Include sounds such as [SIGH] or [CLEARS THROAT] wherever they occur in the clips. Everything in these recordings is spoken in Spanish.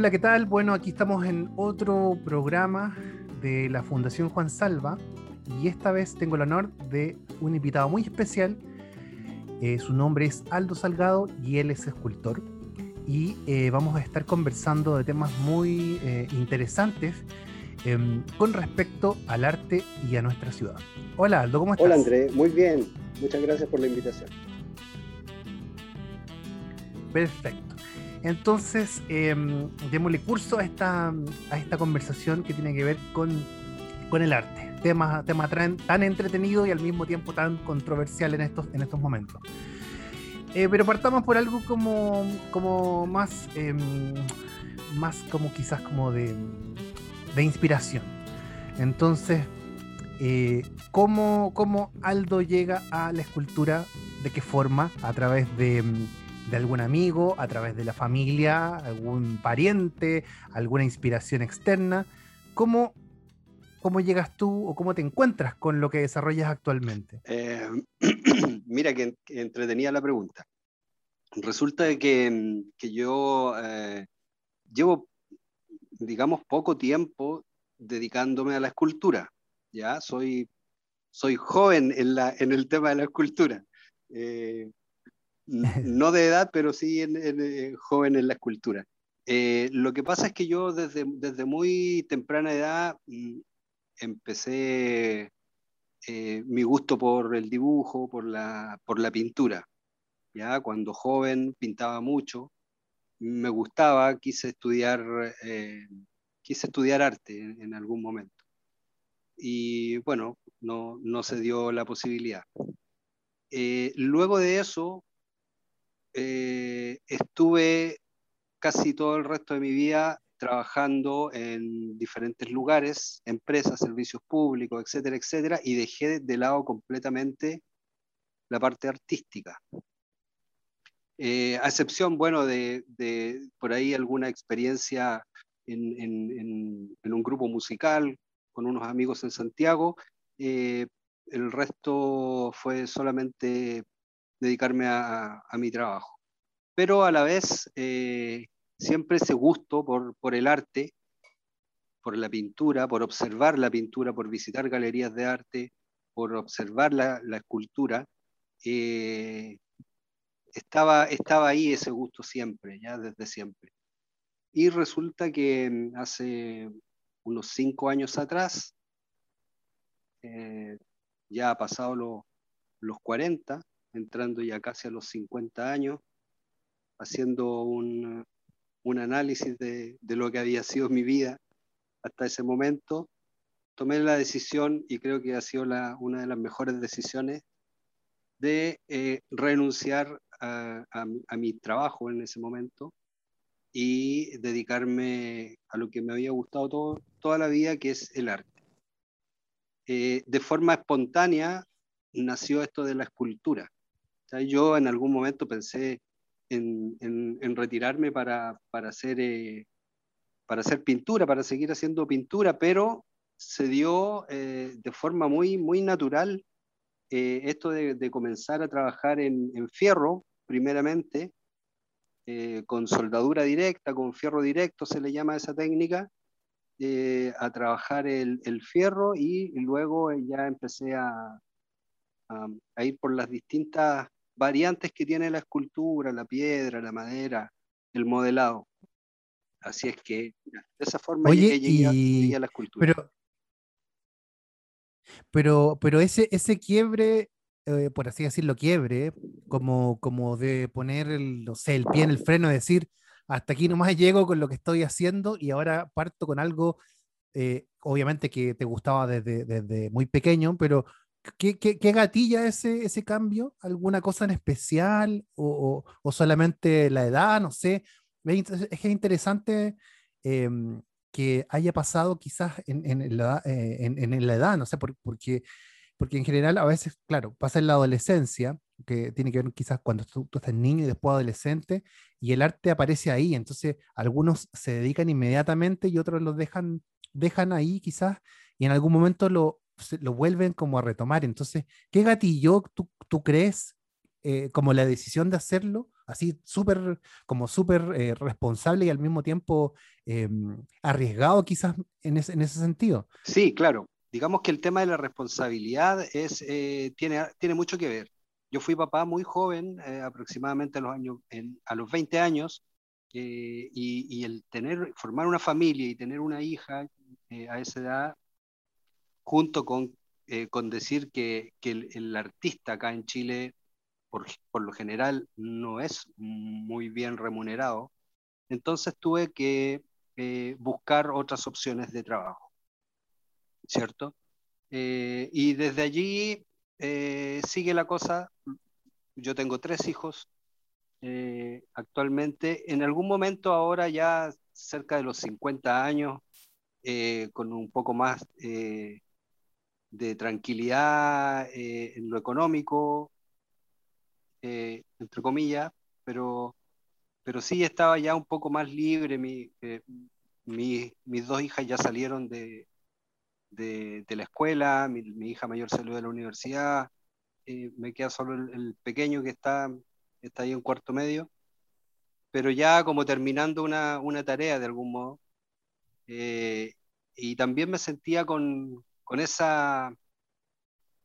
Hola, ¿qué tal? Bueno, aquí estamos en otro programa de la Fundación Juan Salva y esta vez tengo el honor de un invitado muy especial. Eh, su nombre es Aldo Salgado y él es escultor. Y eh, vamos a estar conversando de temas muy eh, interesantes em, con respecto al arte y a nuestra ciudad. Hola Aldo, ¿cómo estás? Hola André, muy bien. Muchas gracias por la invitación. Perfecto. Entonces, eh, démosle curso a esta, a esta conversación que tiene que ver con, con el arte. Tema, tema tan, tan entretenido y al mismo tiempo tan controversial en estos, en estos momentos. Eh, pero partamos por algo como, como más, eh, más como quizás como de, de inspiración. Entonces, eh, ¿cómo, ¿cómo Aldo llega a la escultura? ¿De qué forma? A través de de algún amigo, a través de la familia, algún pariente, alguna inspiración externa. ¿Cómo, cómo llegas tú o cómo te encuentras con lo que desarrollas actualmente? Eh, [CLEARS THROAT] mira que, entretenía la pregunta. Resulta que, que yo eh, llevo, digamos, poco tiempo dedicándome a la escultura. Ya soy, soy joven en, la, en el tema de la escultura. Eh, [LAUGHS] no de edad, pero sí en, eh, joven en la escultura. Eh, lo que pasa es que yo desde, desde muy temprana edad mm, empecé eh, mi gusto por el dibujo, por la, por la pintura. Ya cuando joven pintaba mucho, me gustaba, quise estudiar, quise estudiar arte en, algún momento. Y bueno, no, no se dio la posibilidad. luego de eso, eh, estuve casi todo el resto de mi vida trabajando en diferentes lugares, empresas, servicios públicos, etcétera, etcétera, y dejé de lado completamente la parte artística. Eh, a excepción, bueno, de, por ahí alguna experiencia en, un grupo musical con unos amigos en Santiago, eh, el resto fue solamente dedicarme a, mi trabajo. Pero a la vez, eh, siempre ese gusto por, el arte, por la pintura, por observar la pintura, por visitar galerías de arte, por observar la, la escultura, eh, estaba, estaba ahí ese gusto siempre, ya desde siempre. Y resulta que hace unos cinco años atrás, eh, ya ha pasado los 40, entrando ya casi a los 50 años, haciendo un, un análisis de, de, lo que había sido mi vida hasta ese momento, tomé la decisión, y creo que ha sido una de las mejores decisiones, de eh, renunciar a, a, mi trabajo en ese momento y dedicarme a lo que me había gustado todo, toda la vida, que es el arte. Eh, de forma espontánea nació esto de la escultura yo en algún momento pensé en, retirarme para, para, hacer, eh, para hacer pintura, para seguir haciendo pintura, pero se dio eh, de forma muy, muy natural eh, esto de, comenzar a trabajar en, fierro, primeramente, con soldadura directa, con fierro directo se le llama esa técnica, a trabajar el, fierro y, luego ya empecé a, ir por las distintas variantes que tiene la escultura, la piedra, la madera, el modelado. Así es que de esa forma Oye, llegué, a la escultura. Pero, pero, pero ese, ese quiebre, eh, por así decirlo, quiebre, como, como de poner el, no sé, el pie en el freno, decir, hasta aquí nomás llego con lo que estoy haciendo y ahora parto con algo, eh, obviamente que te gustaba desde, desde muy pequeño, pero ¿Qué, qué, gatilla ese, ese cambio? ¿Alguna cosa en especial? ¿O, o, solamente la edad? No sé. Es interesante em, que haya pasado quizás en, en, la, eh, en, la, edad, no sé, porque, porque en general a veces, claro, pasa en la adolescencia, que tiene que ver quizás cuando tú, tú, estás niño y después adolescente, y el arte aparece ahí, entonces algunos se dedican inmediatamente y otros los dejan, dejan ahí quizás, y en algún momento lo, lo vuelven como a retomar. Entonces, ¿qué gatillo tú, tú crees eh, como la decisión de hacerlo así súper, como súper eh, responsable y al mismo tiempo em, arriesgado quizás en ese, en ese sentido. Sí, claro. Digamos que el tema de la responsabilidad es, eh, tiene, tiene mucho que ver. Yo fui papá muy joven, eh, aproximadamente a los, años, a los 20 años, y, y, el tener, formar una familia y tener una hija a esa edad, junto con, con decir que, que el, el, artista acá en Chile por, por, lo general no es muy bien remunerado, entonces tuve que eh, buscar otras opciones de trabajo, ¿cierto? Eh, y desde allí eh, sigue la cosa, yo tengo tres hijos actualmente, en algún momento ahora ya cerca de los 50 años, con un poco más de tranquilidad en lo económico, eh, entre comillas, pero, pero sí estaba ya un poco más libre. Mi, eh, mis dos hijas ya salieron de, de, la escuela, mi, hija mayor salió de la universidad, eh, me queda solo el, pequeño que está, está ahí en cuarto medio, pero ya como terminando una, una tarea de algún modo. y también me sentía con, con, esa,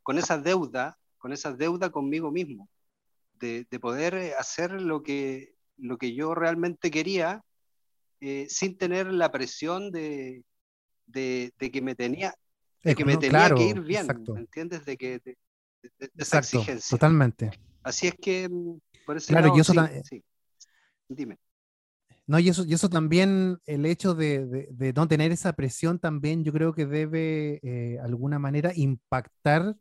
con esa deuda, con esa deuda conmigo mismo de, poder eh, hacer lo que, lo que yo realmente quería eh, sin tener la presión de, de, que me tenía, de que me tenía que ir bien, ¿me entiendes? De, que, de, esa exigencia. Totalmente. Así es que, mm, por ese claro, lado, y eso sí, Dime. No, y eso, y eso también, el hecho de, de, no tener esa presión también yo creo que debe, eh, alguna manera, impactar,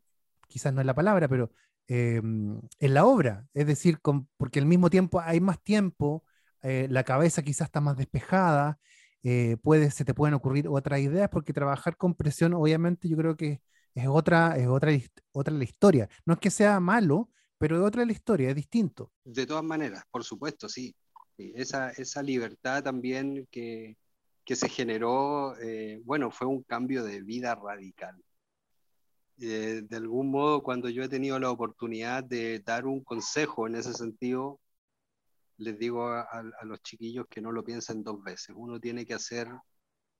quizás no es la palabra, pero Em, en la obra, es decir, porque al mismo tiempo hay más tiempo, eh, la cabeza quizás está más despejada, eh, puede, se te pueden ocurrir otras ideas, porque trabajar con presión, obviamente, yo creo que es otra, es otra, otra la historia. No es que sea malo, pero es otra la historia, es distinto. De todas maneras, por supuesto, sí. Esa, esa libertad también que, que se generó, eh, bueno, fue un cambio de vida radical. Eh, de algún modo, cuando yo he tenido la oportunidad de dar un consejo en ese sentido, les digo a, los chiquillos que no lo piensen dos veces. Uno tiene que hacer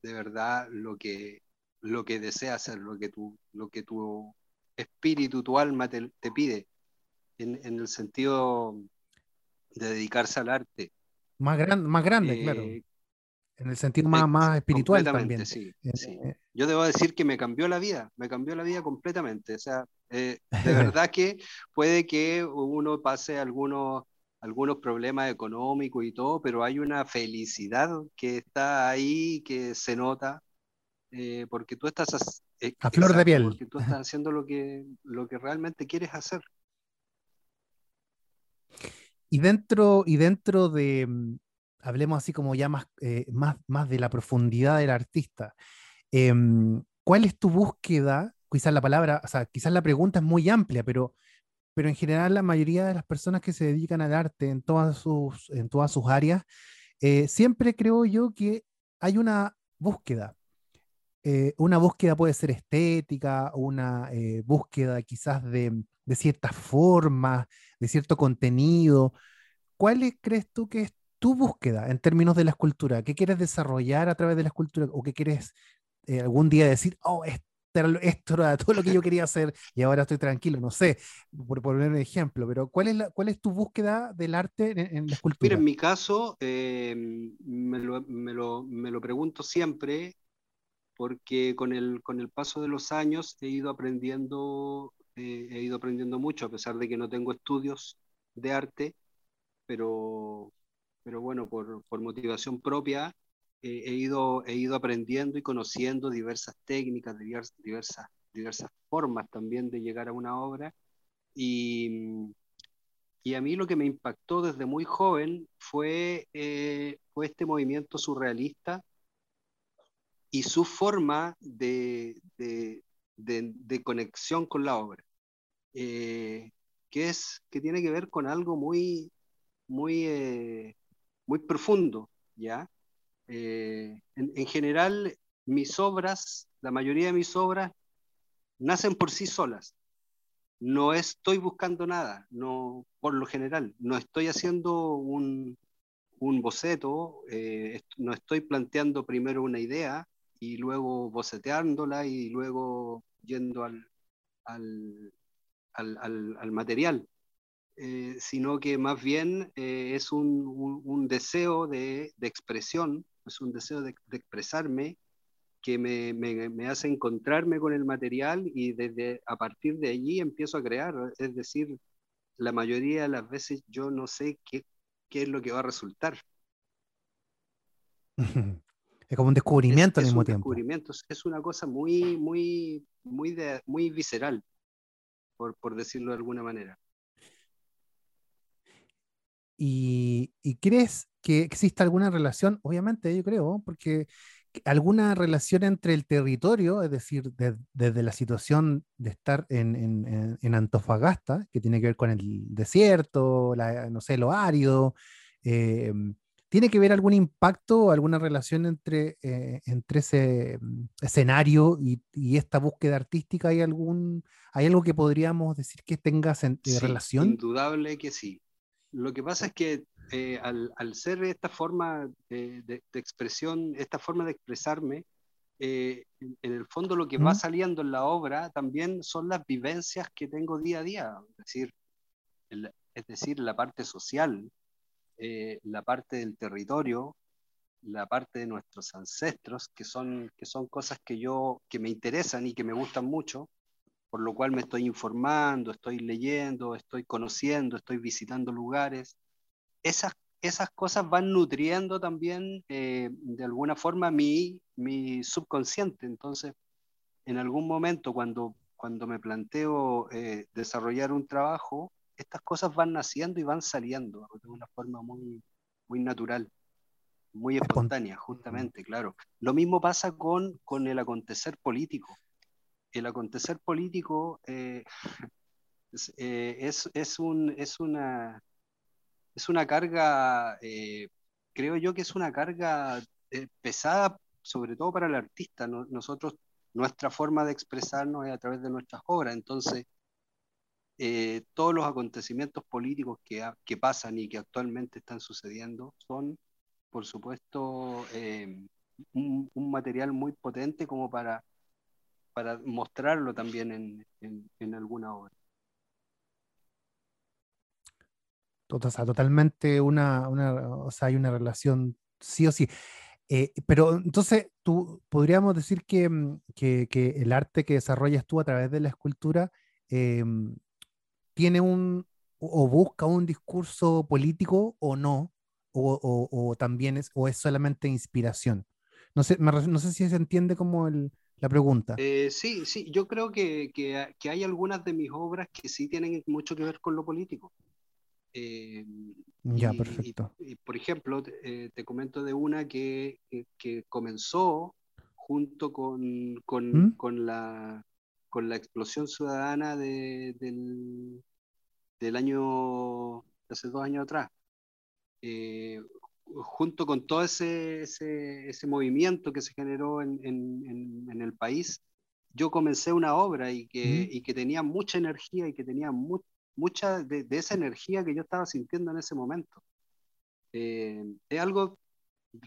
de verdad lo que, lo que desea hacer, lo que tu, lo que tu espíritu, tu alma te, pide, en, el sentido de dedicarse al arte. Más, gran, más grande, claro. Eh, en el sentido más, más espiritual también. Sí, eh, sí. Eh, Yo debo decir que me cambió la vida, me cambió la vida completamente. O sea, eh, [LAUGHS] de verdad que puede que uno pase algunos, algunos problemas económicos y todo, pero hay una felicidad que está ahí, que se nota, porque tú estás a flor de piel. Porque tú estás [LAUGHS] haciendo lo que, lo que realmente quieres hacer. Y dentro, y dentro de, mm, hablemos así como ya más, eh, más, más de la profundidad del artista. Em, ¿Cuál es tu búsqueda? Quizás la palabra, o sea, quizás la pregunta es muy amplia, pero, pero en general la mayoría de las personas que se dedican al arte en todas sus, en todas sus áreas, eh, siempre creo yo que hay una búsqueda. Eh, una búsqueda puede ser estética, una búsqueda quizás de, de ciertas formas, de cierto contenido. ¿Cuál crees tú que es tu búsqueda en términos de la escultura? ¿Qué quieres desarrollar a través de la escultura? ¿O qué quieres eh, algún día decir, oh, esto era, todo lo que yo quería hacer y ahora estoy tranquilo? No sé, por poner un ejemplo, pero ¿cuál es, cuál es tu búsqueda del arte en, la escultura? Mira, en mi caso, em, me, lo, me, lo, me, lo, pregunto siempre porque con el, con el paso de los años he ido aprendiendo, eh, he ido aprendiendo mucho, a pesar de que no tengo estudios de arte, pero pero bueno, por, por motivación propia eh, he, ido, he ido aprendiendo y conociendo diversas técnicas, diversas, diversas, diversas formas también de llegar a una obra. Y, y a mí lo que me impactó desde muy joven fue, eh, fue este movimiento surrealista y su forma de, de, conexión con la obra, eh, que, es, que tiene que ver con algo muy, muy, muy profundo, ¿ya? Eh, en, general, mis obras, la mayoría de mis obras, nacen por sí solas. no estoy buscando nada, no, por lo general, no estoy haciendo un, un boceto, eh, no estoy planteando primero una idea y luego boceteándola y luego yendo al, al, al, al, material, eh, sino que más bien eh, es un, un, deseo de, de, expresión, es un deseo de, de expresarme que me, me, me, hace encontrarme con el material y desde a partir de allí empiezo a crear. Es decir, la mayoría de las veces yo no sé qué, qué es lo que va a resultar. [LAUGHS] Es como un descubrimiento es, al mismo un tiempo. Descubrimiento. Es una cosa muy, muy, muy, de, muy visceral, por, por decirlo de alguna manera. ¿Y, ¿Y, crees que existe alguna relación? Obviamente, yo creo, porque alguna relación entre el territorio, es decir, de, desde la situación de estar en, en, en, Antofagasta, que tiene que ver con el desierto, la, no sé, lo árido, eh, ¿tiene que ver algún impacto o alguna relación entre, eh, entre ese mm, escenario y, y, esta búsqueda artística? ¿Hay, algún, ¿Hay algo que podríamos decir que tenga eh, sí, relación? Indudable que sí. Lo que pasa es que eh, al, al, ser esta forma de, de, de, expresión, esta forma de expresarme, eh, en, en, el fondo lo que ¿Mm? va saliendo en la obra también son las vivencias que tengo día a día, es decir, el, es decir la parte social, eh, la parte del territorio, la parte de nuestros ancestros, que son, que son cosas que yo, que me interesan y que me gustan mucho, por lo cual me estoy informando, estoy leyendo, estoy conociendo, estoy visitando lugares. Esas, esas cosas van nutriendo también eh, de alguna forma mi, mi subconsciente. Entonces, en algún momento cuando, cuando me planteo eh, desarrollar un trabajo, estas cosas van naciendo y van saliendo de una forma muy, muy natural, muy espontánea, justamente, claro. Lo mismo pasa con, con el acontecer político el acontecer político eh, [LAUGHS] es, eh, es, es, un, es, una, es una carga, eh, creo yo que es una carga eh, pesada, sobre todo para el artista. No, nosotros, nuestra forma de expresarnos es a través de nuestras obras, entonces eh, todos los acontecimientos políticos que, pasan y que actualmente están sucediendo son, por supuesto, un, un material muy potente como para para mostrarlo también en, en, alguna obra. Sea, totalmente una, una, o sea, hay una relación sí o sí. Eh, pero entonces, tú podríamos decir que, mm, que, que, el arte que desarrollas tú a través de la escultura eh, tiene un o busca un discurso político o no, o, o, o también es, o es solamente inspiración. No sé, me, no sé si se entiende como el, la pregunta. Eh, sí, sí, yo creo que, que, que, hay algunas de mis obras que sí tienen mucho que ver con lo político. Eh, ya, y, perfecto. Y, y, por ejemplo, eh, te comento de una que, que comenzó junto con, con, ¿Mm? con, la, con la explosión ciudadana de, del, del año, hace dos años atrás. Eh, junto con todo ese, ese, ese, movimiento que se generó en, en, en, el país, yo comencé una obra y que, mm. y que tenía mucha energía y que tenía mu mucha de, de, esa energía que yo estaba sintiendo en ese momento. Eh, es algo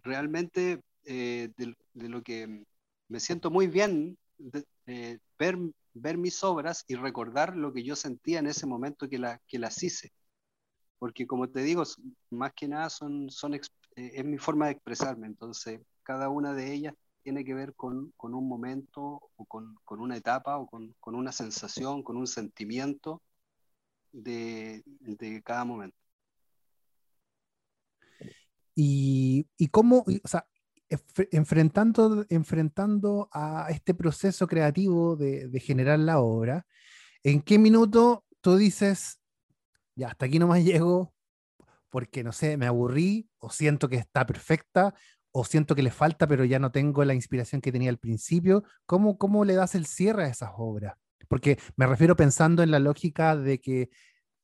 realmente eh, de, de, lo que me siento muy bien de, eh, ver, ver mis obras y recordar lo que yo sentía en ese momento que, la, que las hice porque como te digo, más que nada son, son eh, es mi forma de expresarme, entonces cada una de ellas tiene que ver con, con un momento o con, con, una etapa o con, con, una sensación, con un sentimiento de, de cada momento. Y, y cómo, o sea, enfrentando, enfrentando a este proceso creativo de, generar la obra, ¿en qué minuto tú dices, ya hasta aquí nomás [LAUGHS] llego porque, no sé, me aburrí o siento que está perfecta o siento que le falta, pero ya no tengo la inspiración que tenía al principio. ¿Cómo, cómo le das el cierre a esas obras? Porque me refiero pensando en la lógica de que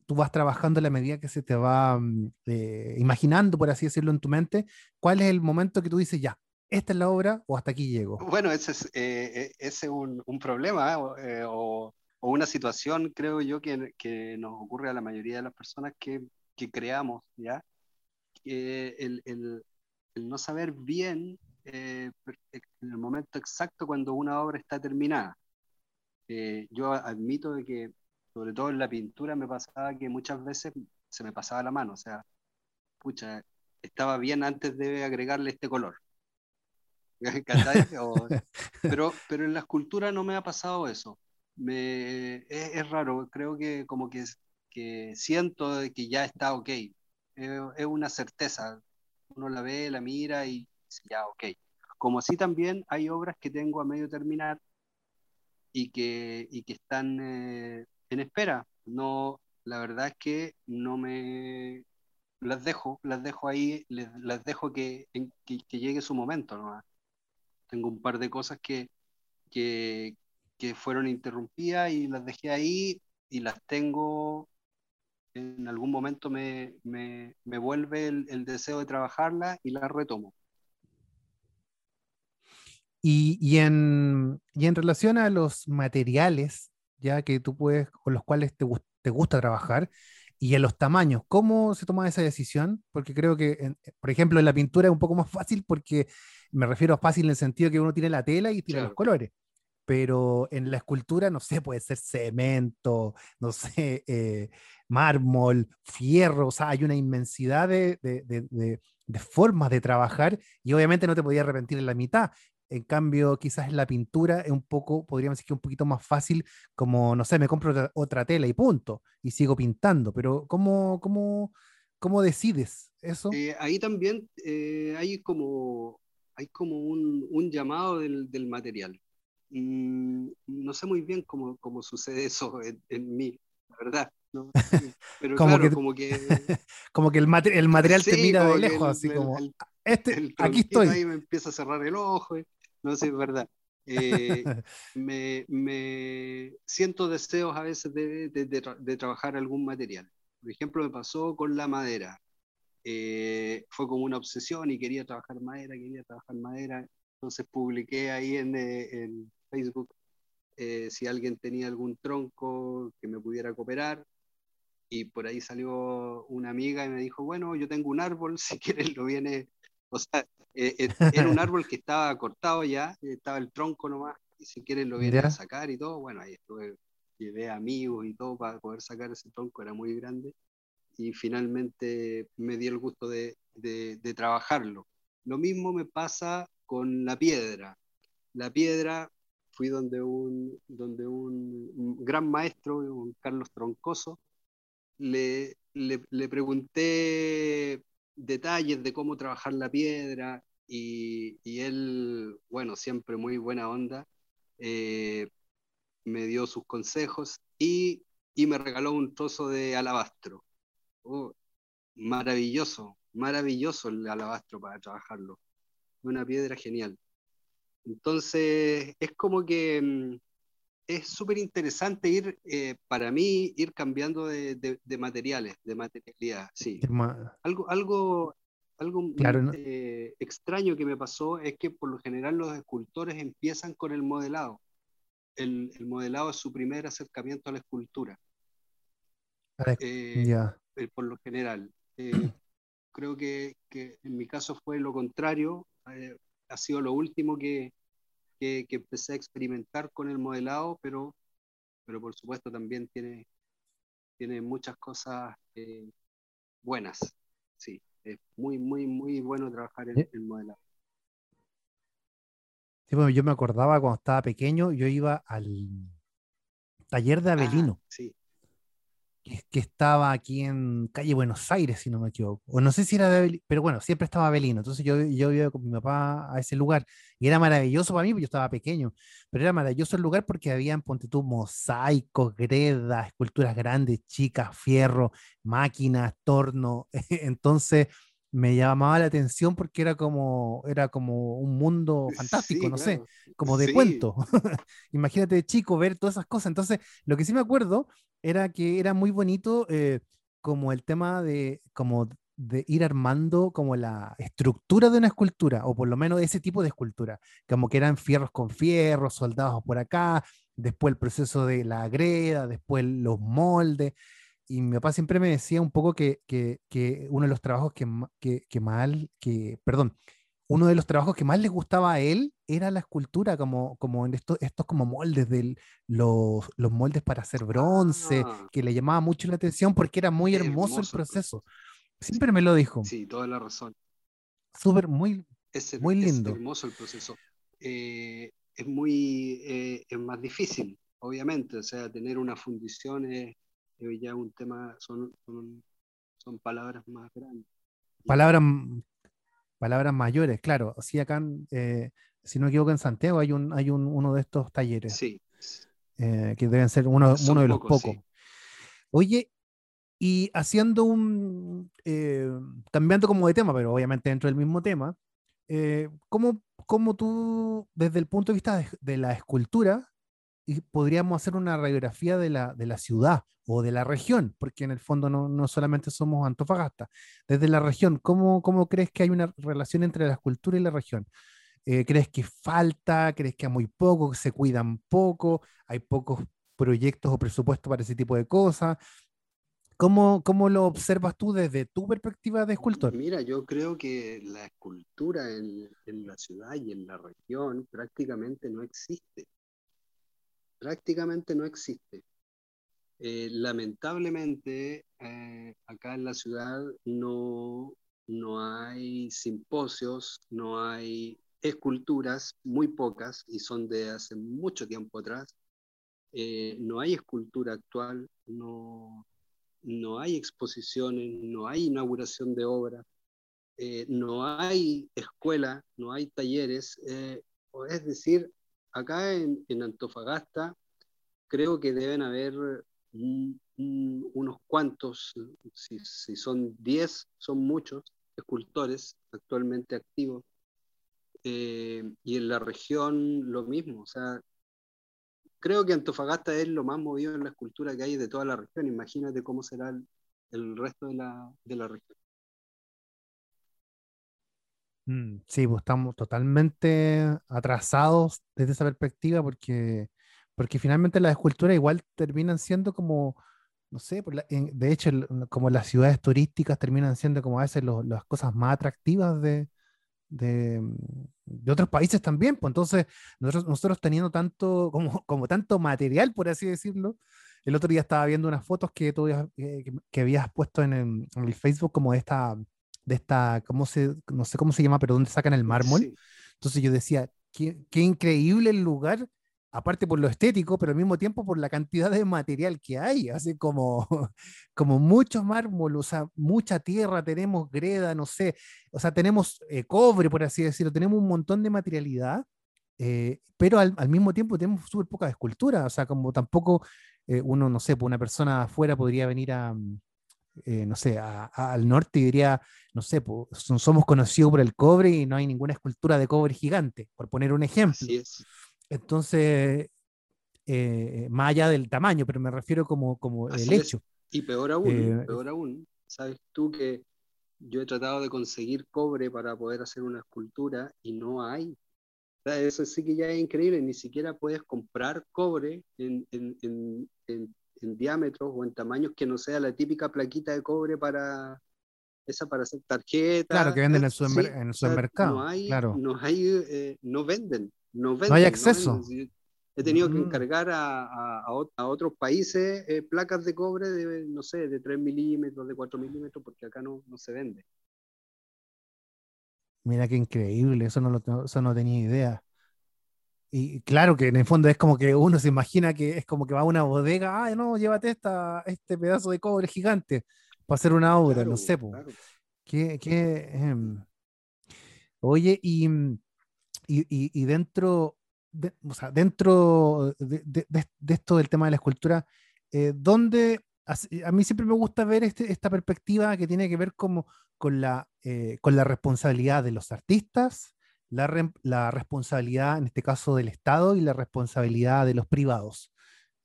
tú vas trabajando a la medida que se te va mm, eh, imaginando, por así decirlo, en tu mente, ¿cuál es el momento que tú dices, ya, esta es la obra o hasta aquí llego? Bueno, ese es, eh, ese es un, un problema eh, o, o una situación, creo yo, que, que, nos ocurre a la mayoría de las personas que, que creamos, ¿ya? el, el, no saber bien en el momento exacto cuando una obra está terminada. Yo admito que, sobre todo en la pintura, me pasaba que muchas veces se me pasaba la mano, o sea, pucha, estaba bien antes de agregarle este color. [LAUGHS] pero, pero en la escultura no me ha pasado eso me, es, raro, creo que como que, que siento que ya está ok. Es, una certeza. Uno la ve, la mira y dice, ya, ok. Como así también hay obras que tengo a medio terminar y que, y que están eh, en espera. No, la verdad es que no me las dejo, las dejo ahí, las dejo que, que, llegue su momento. Tengo un par de cosas que, que, que fueron interrumpidas y las dejé ahí y las tengo, en algún momento me, me, me vuelve el, el, deseo de trabajarlas y las retomo. Y, y, en, y, en, relación a los materiales, ya que tú puedes, con los cuales te, te gusta trabajar, y en los tamaños, ¿cómo se toma esa decisión? Porque creo que, por ejemplo, en la pintura es un poco más fácil porque me refiero a fácil en el sentido que uno tiene la tela y tiene los colores pero en la escultura, no sé, puede ser cemento, no sé, [LAUGHS] eh, mármol, fierro, o sea, hay una inmensidad de, de, de, de, formas de trabajar y obviamente no te podía arrepentir en la mitad. En cambio, quizás la pintura es un poco, podríamos decir que un poquito más fácil, como, no sé, me compro otra, otra tela y punto, y sigo pintando, pero ¿cómo, cómo, cómo decides eso? Eh, ahí también eh, hay como, hay como un, un llamado del, del material Mm, no sé muy bien cómo, cómo sucede eso en, en, mí, la verdad. ¿no? [LAUGHS] Pero como, claro, que, como que... [LAUGHS] como que el, el material te mira de lejos, así como... este, aquí estoy. Ahí me empieza a cerrar el ojo, no sé, es verdad. Eh, me, me, siento deseos a veces de, de, de, de, trabajar algún material. Por ejemplo, me pasó con la madera. Eh, fue como una obsesión y quería trabajar madera, quería trabajar madera. Entonces publiqué ahí en, eh, en Facebook eh, si alguien tenía algún tronco que me pudiera cooperar. Y por ahí salió una amiga y me dijo, bueno, yo tengo un árbol, [LAUGHS] si quieres lo viene. O sea, eh, eh, [LAUGHS] era un árbol que estaba cortado ya, estaba el tronco nomás, y si quieres lo viene a sacar y todo. Bueno, ahí estuve, llevé amigos y todo para poder sacar ese tronco, era muy grande. Y finalmente me di el gusto de, de, de trabajarlo. Lo mismo me pasa con la piedra. La piedra fui donde un, donde un, gran maestro, un Carlos Troncoso, le, le, pregunté detalles de cómo trabajar la piedra y, y él, bueno, siempre muy buena onda, eh, me dio sus consejos y, y, me regaló un trozo de alabastro. Oh, maravilloso, maravilloso el alabastro para trabajarlo. Una piedra genial. Entonces, es como que mm, es súper interesante ir, eh, para mí, ir cambiando de, de, materiales, de materialidad, sí. Algo, algo, algo eh, extraño que me pasó es que por lo general los escultores empiezan con el modelado. El, el modelado es su primer acercamiento a la escultura. Eh, por lo general. creo que, que, en mi caso fue lo contrario ha sido lo último que, que, empecé a experimentar con el modelado, pero, pero por supuesto también tiene, tiene muchas cosas eh, buenas. Sí, es muy, muy, muy bueno trabajar en el modelado. Sí, bueno, yo me acordaba cuando estaba pequeño, yo iba al taller de Avelino. Ah, sí que, estaba aquí en calle Buenos Aires, si no me equivoco. O no sé si era de Abelino, pero bueno, siempre estaba Abelino. Entonces yo, yo iba con mi papá a ese lugar y era maravilloso para mí, porque yo estaba pequeño, pero era maravilloso el lugar porque había, ponte tú, mosaicos, gredas, esculturas grandes, chicas, fierro, máquinas, torno. [LAUGHS] Entonces me llamaba la atención porque era como, era como un mundo [LAUGHS] fantástico, no sé, como de cuento. [LAUGHS] Imagínate de chico ver todas esas cosas. Entonces, lo que sí me acuerdo era que era muy bonito eh, como el tema de, como de ir armando como la estructura de una escultura, o por lo menos ese tipo de escultura, como que eran fierros con fierros, soldados por acá, después el proceso de la greda, después los moldes. Y mi papá siempre me decía un poco que, uno de los trabajos que, que, que mal, que, perdón, uno de los trabajos que más le gustaba a él era la escultura, como, como en estos, estos como moldes de los, los, moldes para hacer bronce, ah. que le llamaba mucho la atención porque era muy hermoso, el proceso. Siempre me lo dijo. Sí, toda la razón. Súper, muy, muy lindo. Es hermoso el proceso. Eh, es muy, eh, es más difícil, obviamente, o sea, tener una fundición es, ya un tema, son, son, son palabras más grandes. Palabras palabras mayores, claro. Así acá, eh, si no me equivoco, en Santiago hay, un, hay un, uno de estos talleres. Sí. Eh, que deben ser uno, uno de los pocos. Oye, y haciendo un, eh, cambiando como de tema, pero obviamente dentro del mismo tema, ¿cómo, ¿cómo, tú, desde el punto de vista de la escultura, y podríamos hacer una radiografía de la, de la ciudad o de la región, porque en el fondo no, no solamente somos Antofagasta. Desde la región, ¿cómo, ¿cómo, crees que hay una relación entre la escultura y la región? Eh, ¿Crees que falta? ¿Crees que hay muy poco? ¿Que se cuidan poco? ¿Hay pocos proyectos o presupuestos para ese tipo de cosas? ¿Cómo, ¿Cómo, lo observas tú desde tu perspectiva de escultor? Mira, yo creo que la escultura en la ciudad y en la región prácticamente no existe prácticamente no existe. Eh, lamentablemente, eh, acá en la ciudad no, no hay simposios, no hay esculturas, muy pocas, y son de hace mucho tiempo atrás. Eh, no hay escultura actual, no, no hay exposiciones, no hay inauguración de obras, no hay escuela, no hay talleres. es decir, acá en, Antofagasta creo que deben haber unos cuantos, si, son 10, son muchos escultores actualmente activos. Eh, y en la región lo mismo, o sea, creo que Antofagasta es lo más movido en la escultura que hay de toda la región. Imagínate cómo será el, resto de la, de la región. Mm, sí, pues estamos totalmente atrasados desde esa perspectiva porque, porque finalmente las esculturas igual terminan siendo como, no sé, de hecho, como las ciudades turísticas terminan siendo como a veces las cosas más atractivas de, de, otros países también. Pues entonces, nosotros, nosotros teniendo tanto, [LAUGHS] como, como tanto material, por así decirlo, el otro día estaba viendo unas fotos que tú que, que habías puesto en el, en el Facebook como de esta de esta, ¿cómo se, no sé cómo se llama, pero dónde sacan el mármol. Entonces yo decía, qué, qué, increíble el lugar, aparte por lo estético, pero al mismo tiempo por la cantidad de material que hay, así como, [LAUGHS] como mucho mármol, o sea, mucha tierra, tenemos greda, no sé, o sea, tenemos eh, cobre, por así decirlo, tenemos un montón de materialidad. Eh, pero al, al, mismo tiempo tenemos súper poca escultura, o sea, como tampoco eh, uno, no sé, pues una persona afuera podría venir a, eh, no sé, al norte diría, no sé, somos conocidos por el cobre y no hay ninguna escultura de cobre gigante, por poner un ejemplo. Entonces, eh, más allá del tamaño, pero me refiero como, como el hecho. Y peor aún, eh, peor aún, sabes tú que yo he tratado de conseguir cobre para poder hacer una escultura y no hay. eso sí que ya es increíble, ni siquiera puedes comprar cobre en, en, en en diámetros o en tamaños que no sea la típica plaquita de cobre para esa para hacer tarjetas. Claro, que venden en, el supermercado. no hay, claro. no, hay eh, no venden, no venden. No hay acceso. He tenido que mm. encargar a, a, otros países eh, placas de cobre de, no sé, de 3 milímetros, de 4 milímetros, porque acá no, no se vende. Mira qué increíble, eso no, lo, eso no tenía idea. Y claro que en el fondo es como que uno se imagina que es como que va a una bodega, ah, no, llévate esta, este pedazo de cobre gigante para hacer una obra, no sé. ¿Qué, qué, em, Oye, y, y, y, dentro, de, o sea, dentro de, de, esto del tema de la escultura, eh, ¿dónde, a, mí siempre me gusta ver este, esta perspectiva que tiene que ver como, con, la, eh, con la responsabilidad de los artistas, la, responsabilidad, en este caso, del Estado y la responsabilidad de los privados.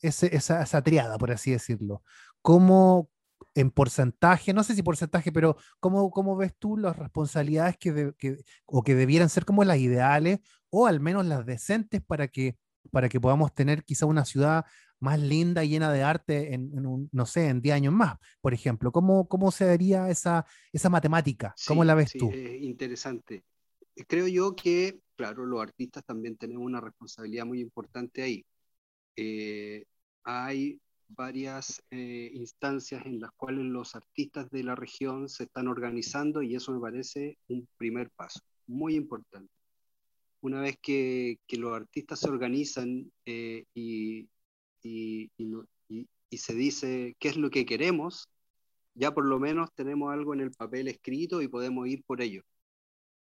esa, esa, triada, por así decirlo. ¿Cómo, en porcentaje, no sé si porcentaje, pero ¿cómo, cómo ves tú las responsabilidades que, o que debieran ser como las ideales o al menos las decentes para que, para que podamos tener quizá una ciudad más linda y llena de arte en, no sé, en 10 años más, por ejemplo? ¿Cómo, cómo se daría esa, esa matemática? ¿Cómo la ves tú? interesante. Creo yo que, claro, los artistas también tenemos una responsabilidad muy importante ahí. Eh, hay varias eh, instancias en las cuales los artistas de la región se están organizando y eso me parece un primer paso, muy importante. Una vez que, los artistas se organizan eh, y, se dice qué es lo que queremos, ya por lo menos tenemos algo en el papel escrito y podemos ir por ello.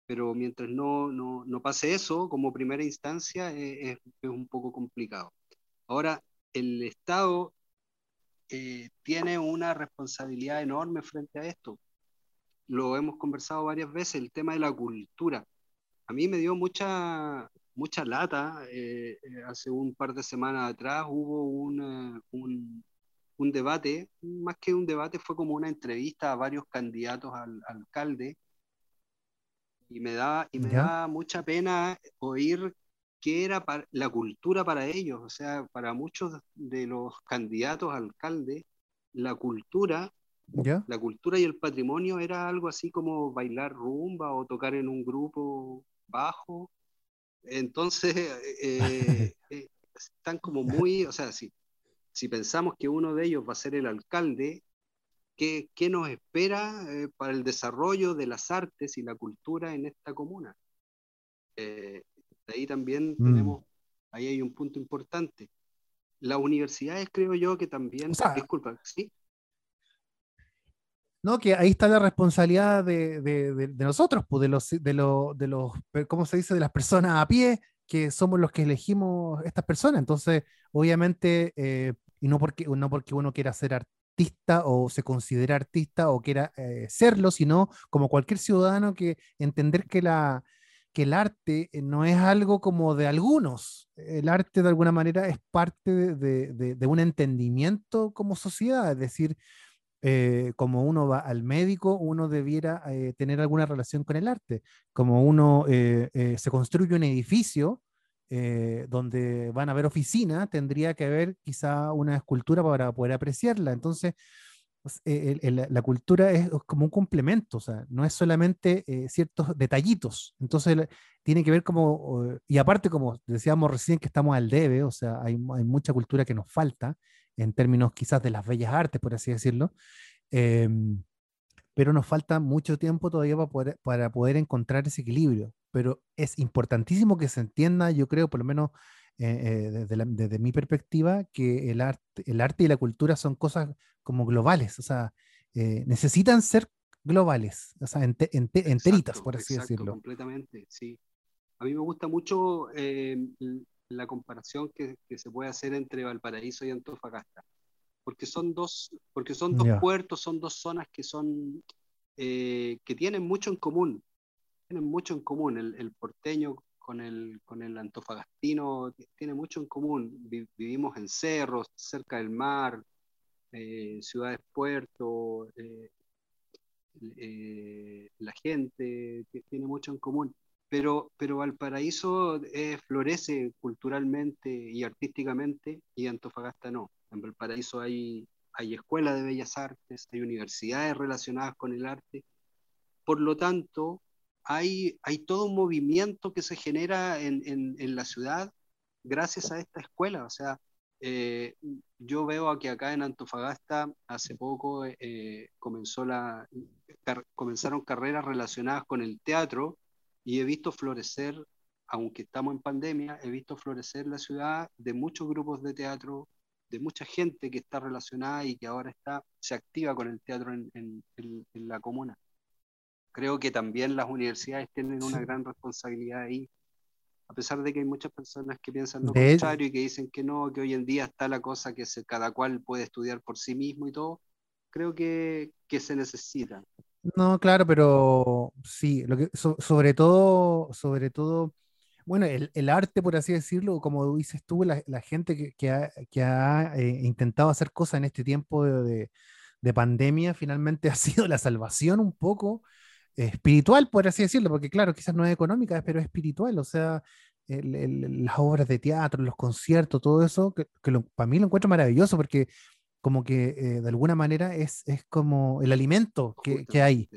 Pero mientras no, no, no pase eso, como primera instancia, eh, es, es un poco complicado. Ahora, el Estado eh, tiene una responsabilidad enorme frente a esto. Lo hemos conversado varias veces, el tema de la cultura. A mí me dio mucha, mucha lata. Eh, eh, hace un par de semanas atrás hubo un, un, debate, más que un debate, fue como una entrevista a varios candidatos al, alcalde. Y me da, y me da mucha pena oír qué era la cultura para ellos. O sea, para muchos de los candidatos a alcalde, la cultura, la cultura y el patrimonio era algo así como bailar rumba o tocar en un grupo bajo. Entonces, [LAUGHS] eh, eh, están como muy, o sea, si, si pensamos que uno de ellos va a ser el alcalde, ¿qué, qué nos espera eh, para el desarrollo de las artes y la cultura en esta comuna? ahí también mm. tenemos, ahí hay un punto importante. Las universidades creo yo que también, disculpa, ¿sí? No, que ahí está la responsabilidad de, de, de, nosotros, pues, de los, de, los, de los, ¿cómo se dice? De las personas a pie, que somos los que elegimos estas personas. Entonces, obviamente, eh, y no porque, no porque uno quiera ser artista o se considera artista o quiera eh, serlo, sino como cualquier ciudadano que entender que la, que el arte eh, no es algo como de algunos. El arte de alguna manera es parte de, un entendimiento como sociedad, es decir, eh, como uno va al médico, uno debiera eh, tener alguna relación con el arte. Como uno se construye un edificio donde van a haber oficinas, tendría que haber quizá una escultura para poder apreciarla. Entonces, pues, eh, la cultura es como un complemento, o sea, no es solamente eh, ciertos detallitos. Entonces, tiene que ver como, y aparte, como decíamos recién, que estamos al debe, o sea, hay, hay mucha cultura que nos falta en términos quizás de las bellas artes, por así decirlo. Em, pero nos falta mucho tiempo todavía para poder, para poder encontrar ese equilibrio. Pero es importantísimo que se entienda, yo creo, por lo menos eh, eh, desde, mi perspectiva, que el arte, el arte y la cultura son cosas como globales, o sea, eh, necesitan ser globales, o sea, enteritas, por así decirlo. Completamente, sí. A mí me gusta mucho la comparación que, que, se puede hacer entre Valparaíso y Antofagasta, porque son dos, porque son dos puertos, son dos zonas que son que tienen mucho en común, tienen mucho en común. El, el porteño con el, con el antofagastino tiene mucho en común. vivimos en cerros, cerca del mar, eh, ciudades puertos, eh, eh, la gente tiene mucho en común. Pero, pero Valparaíso florece culturalmente y artísticamente y Antofagasta no. En Valparaíso hay, hay escuelas de bellas artes, hay universidades relacionadas con el arte. Por lo tanto, hay, todo un movimiento que se genera en, la ciudad gracias a esta escuela. O sea, eh, yo veo que acá en Antofagasta hace poco eh, la, comenzaron carreras relacionadas con el teatro y he visto florecer, aunque estamos en pandemia, he visto florecer la ciudad de muchos grupos de teatro, de mucha gente que está relacionada y que ahora está, se activa con el teatro en la comuna creo que también las universidades tienen una gran responsabilidad ahí, a pesar de que hay muchas personas que piensan lo contrario y que dicen que no, que hoy en día está la cosa que se, cada cual puede estudiar por sí mismo y todo, creo que, que se necesita. No, claro, pero sí, lo que, sobre todo, sobre todo, bueno, el, el, arte, por así decirlo, como dices tú, la, la gente que, que ha, que ha eh, intentado hacer cosas en este tiempo de, de pandemia finalmente [LAUGHS] ha sido la salvación un poco espiritual, por así decirlo, porque claro, quizás no es económica, pero es espiritual, o sea, las obras de teatro, los conciertos, todo eso, que, para mí lo encuentro maravilloso porque como que eh, de alguna manera es, es como el alimento que, que hay.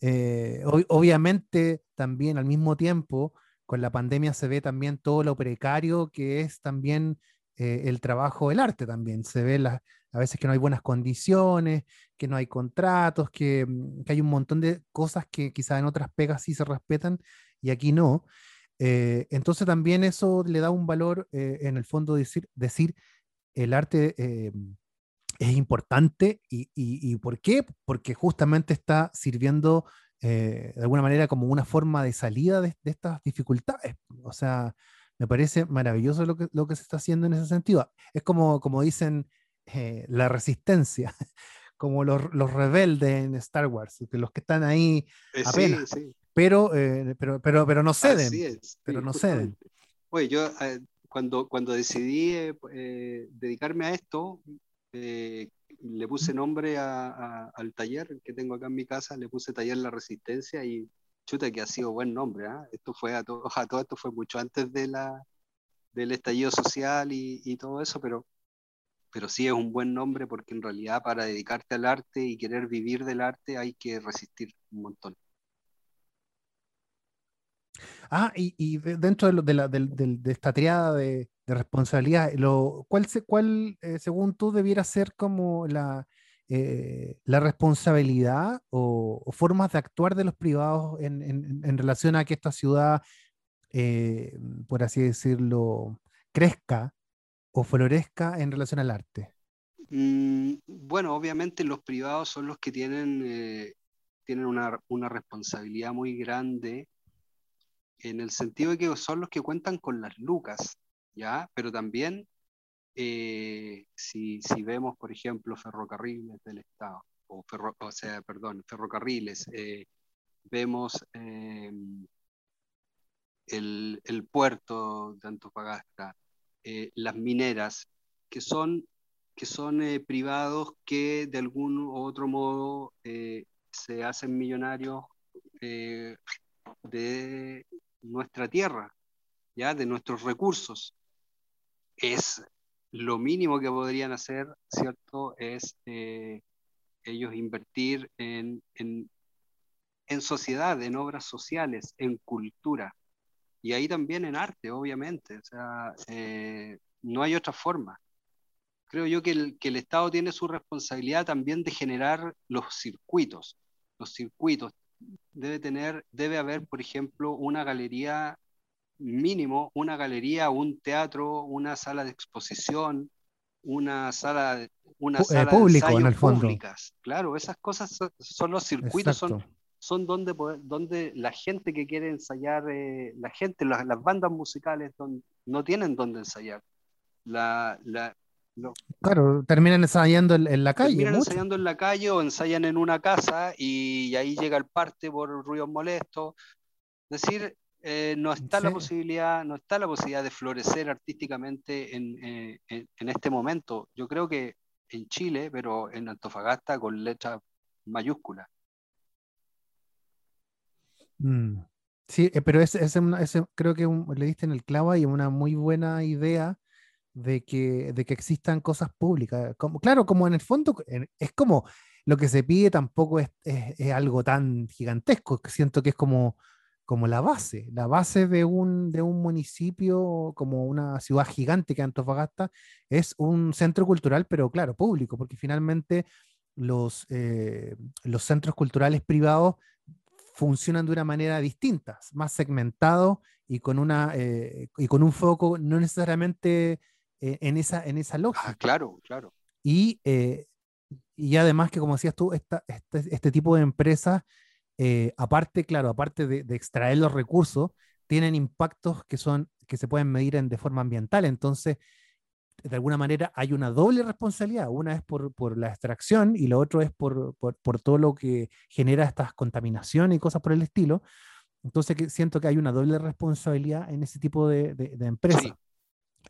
Eh, obviamente también al mismo tiempo con la pandemia se ve también todo lo precario que es también eh, el trabajo del arte también. Se ve a veces que no hay buenas condiciones, que no hay contratos, que, mm, que hay un montón de cosas que quizás en otras pegas sí se respetan y aquí no. Eh, entonces también eso le da un valor, eh, en el fondo, decir, decir el arte es importante y, y, ¿por qué? Porque justamente está sirviendo de alguna manera como una forma de salida de, de estas dificultades. O sea, me parece maravilloso lo que, lo que se está haciendo en ese sentido. Es como, como dicen eh, la resistencia, [LAUGHS] como los, los, rebeldes en Star Wars, que los que están ahí eh, apenas, Pero, eh, pero, pero, pero no ceden. pero no ceden. Oye, yo cuando, cuando decidí dedicarme a esto, le puse nombre al taller que tengo acá en mi casa, le puse Taller La Resistencia y chuta que ha sido buen nombre, ¿ah? Esto fue a, todo, [LAUGHS] a todo esto fue mucho antes de la, del estallido social y, y, todo eso, pero, pero sí es un buen nombre porque en realidad para dedicarte al arte y querer vivir del arte hay que resistir un montón. Ah, y, y dentro de, de, la, de, esta triada de, responsabilidad, lo, ¿cuál, cuál eh, según tú debiera ser como la, eh, la responsabilidad o, formas de actuar de los privados en, relación a que esta ciudad, eh, por así decirlo, crezca o florezca en relación al arte? Mm, bueno, obviamente los privados son los que tienen, eh, tienen una, una, responsabilidad muy grande en el sentido de que son los que cuentan con las lucas, ¿ya? Pero también eh, si, vemos, por ejemplo, ferrocarriles del Estado, o, o sea, perdón, ferrocarriles, eh, vemos em, el, puerto de Antofagasta, eh, las mineras, que son, que son privados que de algún u otro modo se hacen millonarios de nuestra tierra, ya de nuestros recursos. Es lo mínimo que podrían hacer, ¿cierto?, es eh, ellos invertir en, en, sociedad, en obras sociales, en cultura. Y ahí también en arte, obviamente. O sea, eh, no hay otra forma. Creo yo que el, que el Estado tiene su responsabilidad también de generar los circuitos. Los circuitos. Debe tener, debe haber, por ejemplo, una galería mínimo una galería, un teatro, una sala de exposición, una sala, una eh, sala público, de en el fondo. públicas. Claro, esas cosas son, los circuitos, son, son donde, donde la gente que quiere ensayar, eh, la gente, las, bandas musicales no tienen donde ensayar. La, la, claro, terminan ensayando en, la calle. Terminan ensayando en la calle o ensayan en una casa y, ahí llega el parte por ruidos molestos. Es decir, eh, no está la posibilidad, no está la posibilidad de florecer artísticamente eh, en, en, este momento. Yo creo que en Chile, pero en Antofagasta con letra mayúscula. Mm. Sí, eh, pero ese, ese, creo que le diste en el clavo y una muy buena idea de que, de que existan cosas públicas. Como, claro, como en el fondo es como lo que se pide tampoco es, es, es algo tan gigantesco, siento que es como como la base, la base de un, de un municipio como una ciudad gigante que Antofagasta es un centro cultural, pero claro, público, porque finalmente los, eh, los centros culturales privados funcionan de una manera distinta, más segmentados y con, una, eh, y con un foco no necesariamente eh, en, esa, en esa lógica. Ah, claro, claro. Y, y además que, como decías tú, esta, este, este tipo de empresas eh, aparte, claro, aparte de, extraer los recursos, tienen impactos que, son, que se pueden medir en, de forma ambiental. Entonces, de alguna manera hay una doble responsabilidad. Una es por, por la extracción y lo otro es por, por, todo lo que genera estas contaminaciones y cosas por el estilo. Entonces que siento que hay una doble responsabilidad en ese tipo de, de, empresas.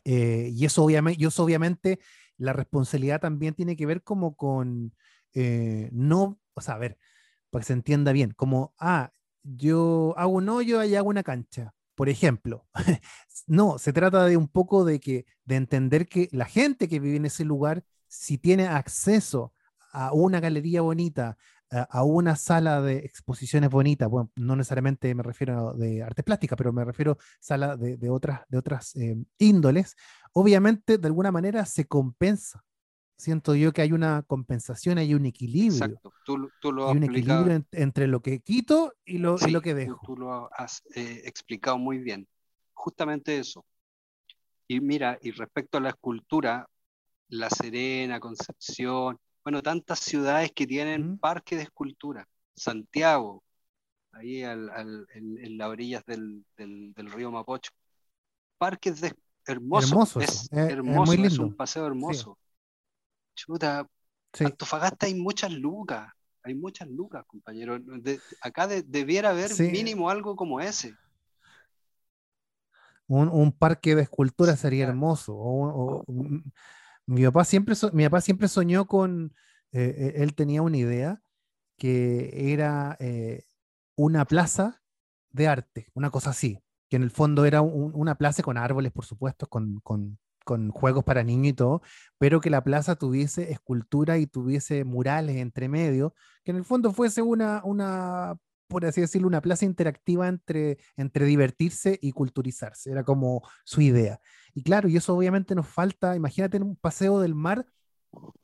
Eh, y eso obviamente, y eso obviamente, la responsabilidad también tiene que ver como con, eh, no, o sea, a ver, para que se entienda bien, como, ah, yo hago un hoyo y hago una cancha, por ejemplo. [LAUGHS] no, se trata de un poco de que, de entender que la gente que vive en ese lugar, si tiene acceso a una galería bonita, a, una sala de exposiciones bonitas, bueno, no necesariamente me refiero de artes plásticas, pero me refiero a sala de, otras, de otras eh, índoles, obviamente de alguna manera se compensa. Siento yo que hay una compensación, hay un equilibrio. Exacto, tú, lo has hay un equilibrio entre lo que quito y lo, lo que dejo. Tú, lo has eh, explicado muy bien. Justamente eso. Y mira, y respecto a la escultura, La Serena, Concepción, bueno, tantas ciudades que tienen parques de escultura. Santiago, ahí en, las orillas del, río Mapocho. Parques de, hermosos. es, hermoso, es, un paseo hermoso. Chuta, Antofagasta hay muchas lucas, hay muchas lucas, compañero. acá debiera haber mínimo algo como ese. Un, parque de escultura sería hermoso. Mi papá siempre, mi papá siempre soñó con, eh, eh, él tenía una idea que era eh, una plaza de arte, una cosa así, que en el fondo era una plaza con árboles, por supuesto, con, con, con, juegos para niños y todo, pero que la plaza tuviese escultura y tuviese murales entre medio, que en el fondo fuese una, una por así decirlo, una plaza interactiva entre, entre divertirse y culturizarse. Era como su idea. Y claro, y eso obviamente nos falta, imagínate un paseo del mar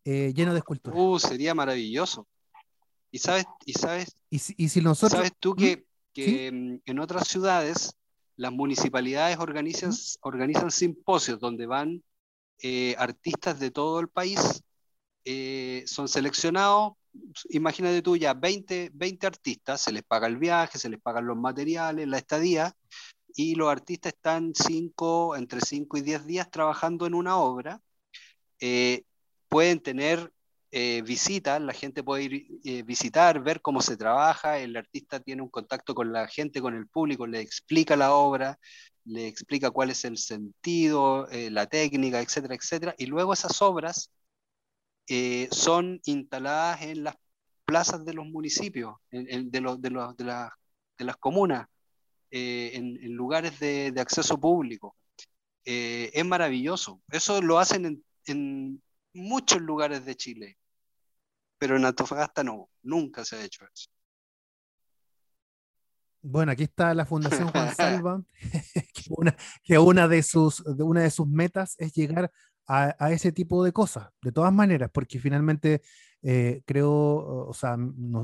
eh, lleno de esculturas. Uh, sería maravilloso. Y sabes, y sabes, y si, nosotros... ¿Sabes tú que, que mm, en otras ciudades las municipalidades organizan, organizan simposios donde van eh, artistas de todo el país, eh, son seleccionados imagínate tú ya 20, 20 artistas, se les paga el viaje, se les pagan los materiales, la estadía, y los artistas están cinco, entre 5 y 10 días trabajando en una obra. Eh, pueden tener eh, visitas, la gente puede ir eh, visitar, ver cómo se trabaja, el artista tiene un contacto con la gente, con el público, le explica la obra, le explica cuál es el sentido, la técnica, etcétera, etcétera, y luego esas obras eh, son instaladas en las plazas de los municipios, de, de, las comunas, eh, en, lugares de, acceso público. Eh, es maravilloso. Eso lo hacen en, muchos lugares de Chile, pero en Antofagasta no, nunca se ha hecho eso. Bueno, aquí está la Fundación Juan [LAUGHS] Salva, [LAUGHS] que, una, que una, de sus, una de sus metas es llegar a, ese tipo de cosas, de todas maneras, porque finalmente eh, creo, o sea,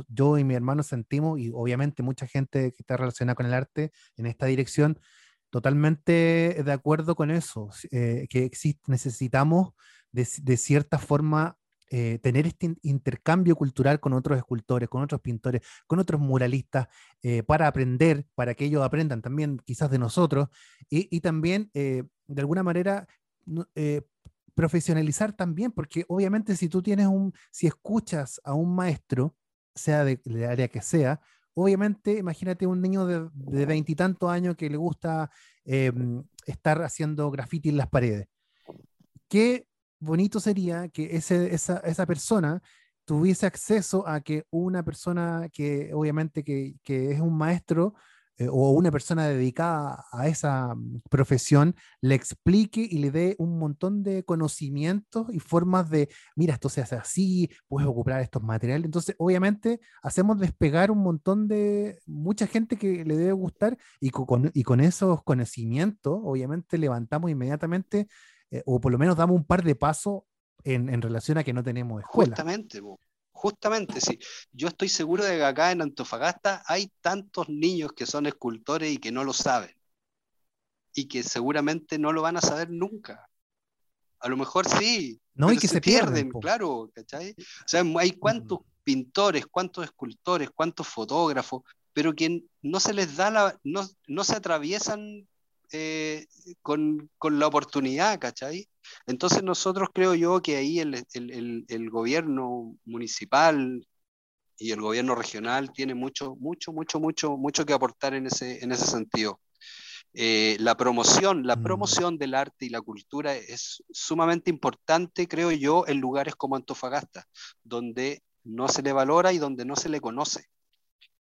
yo y mi hermano sentimos, y obviamente mucha gente que está relacionada con el arte en esta dirección, totalmente de acuerdo con eso, eh, que existe, necesitamos de, de cierta forma eh, tener este intercambio cultural con otros escultores, con otros pintores, con otros muralistas, para aprender, para que ellos aprendan también quizás de nosotros, y, también de alguna manera profesionalizar también, porque obviamente si tú tienes un, si escuchas a un maestro, sea de, área que sea, obviamente imagínate un niño de veintitantos años que le gusta em, estar haciendo graffiti en las paredes. Qué bonito sería que ese, esa, esa persona tuviese acceso a que una persona que obviamente que, que es un maestro eh, o una persona dedicada a esa mm, profesión le explique y le dé un montón de conocimientos y formas de, mira, esto se hace así, puedes ocupar estos materiales. Entonces, obviamente, hacemos despegar un montón de, mucha gente que le debe gustar y con, y con esos conocimientos, obviamente, levantamos inmediatamente, eh, o por lo menos damos un par de pasos en, en relación a que no tenemos escuela. Justamente, justamente, sí. Yo estoy seguro de que acá en Antofagasta hay tantos niños que son escultores y que no lo saben. Y que seguramente no lo van a saber nunca. A lo mejor sí. No, y que se, pierden, claro, ¿cachai? O sea, hay cuántos pintores, cuántos escultores, cuántos fotógrafos, pero que no se les da la, no, no se atraviesan eh, con, con, la oportunidad, ¿cachai? Entonces nosotros creo yo que ahí el, el, el, gobierno municipal y el gobierno regional tiene mucho, mucho, mucho, mucho, mucho que aportar en ese, en ese sentido. Eh, la promoción, la mm. promoción del arte y la cultura es sumamente importante, creo yo, en lugares como Antofagasta, donde no se le valora y donde no se le conoce.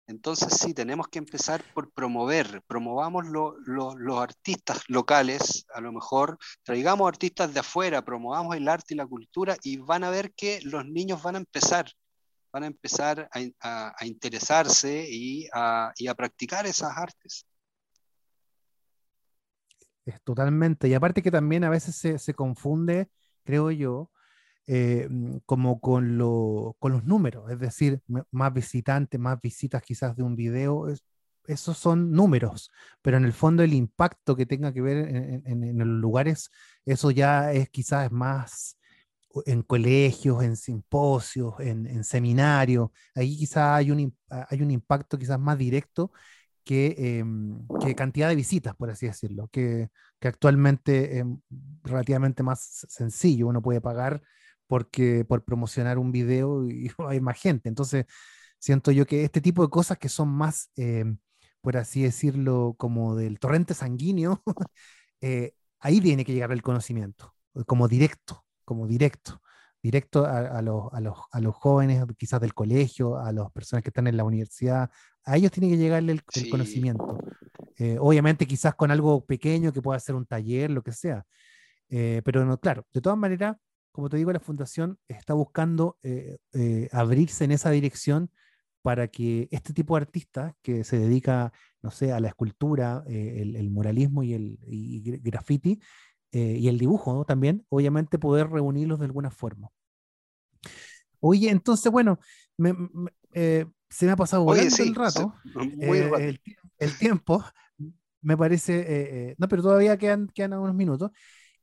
Entonces sí, tenemos que empezar por promover, promovamos los artistas locales, a lo mejor traigamos artistas de afuera, promovamos el arte y la cultura y van a ver que los niños van a empezar, van a empezar a, interesarse y a, practicar esas artes. Es totalmente, y aparte que también a veces se, se confunde, creo yo, eh, mm, como con, con, los números, es decir, más visitantes, más visitas quizás de un video, esos son números, pero en el fondo el impacto que tenga que ver en, los lugares, eso ya es quizás más en colegios, en simposios, en, seminarios, ahí quizás hay un, hay un impacto quizás más directo que, em, que, cantidad de visitas, por así decirlo, que, que actualmente es relativamente más sencillo, uno puede pagar porque por promocionar un video y [LAUGHS] hay más gente. Entonces, siento yo que este tipo de cosas que son más, eh, por así decirlo, como del torrente sanguíneo, [LAUGHS] eh, ahí tiene que llegar el conocimiento, como directo, como directo, directo a, los, a, los, a, los, jóvenes, quizás del colegio, a las personas que están en la universidad, a ellos tiene que llegarle el, conocimiento. Eh, obviamente quizás con algo pequeño que pueda ser un taller, lo que sea. pero no, claro, de todas maneras, como te digo, la fundación está buscando eh, eh, abrirse en esa dirección para que este tipo de artistas que se dedica, no sé, a la escultura, eh, el, muralismo y el graffiti y el dibujo también, obviamente poder reunirlos de alguna forma. Oye, entonces, bueno, se me ha pasado volando el rato, el, tiempo, me parece, no, pero todavía quedan, quedan unos minutos.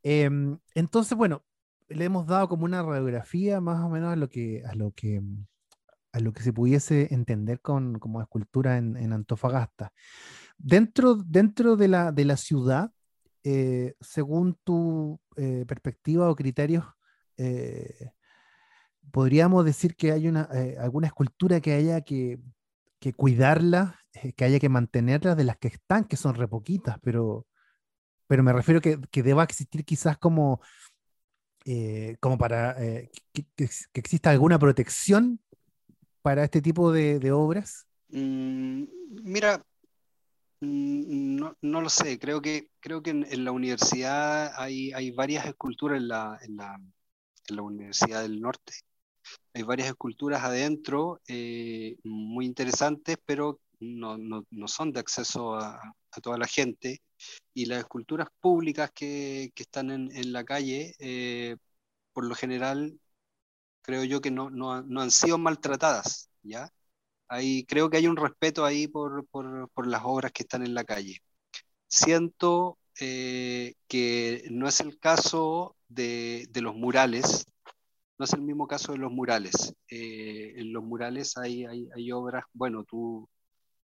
Em, entonces, bueno, le hemos dado como una radiografía más o menos a lo que, a lo que, a lo que se pudiese entender con, como escultura en, Antofagasta. Dentro, dentro de, la, de la ciudad, eh, según tu eh, perspectiva o criterios, eh, podríamos decir que hay una, alguna escultura que haya que, que cuidarla, que haya que mantenerla de las que están, que son repoquitas, pero, pero me refiero que, que deba existir quizás como eh, como para eh, que, exista alguna protección para este tipo de, obras? Mm, mira, mm, no, lo sé, creo que, creo que en, la universidad hay, varias esculturas en la, en, la, en la, Universidad del Norte. Hay varias esculturas adentro eh, muy interesantes, pero no, no, no, son de acceso a, a, toda la gente y las esculturas públicas que, que están en, en, la calle, eh, por lo general, creo yo que no, no, no, han sido maltratadas, ¿ya? Ahí, creo que hay un respeto ahí por, por, por las obras que están en la calle. Siento eh, que no es el caso de, de, los murales, no es el mismo caso de los murales. Eh, en los murales hay, hay, hay obras, bueno, tú,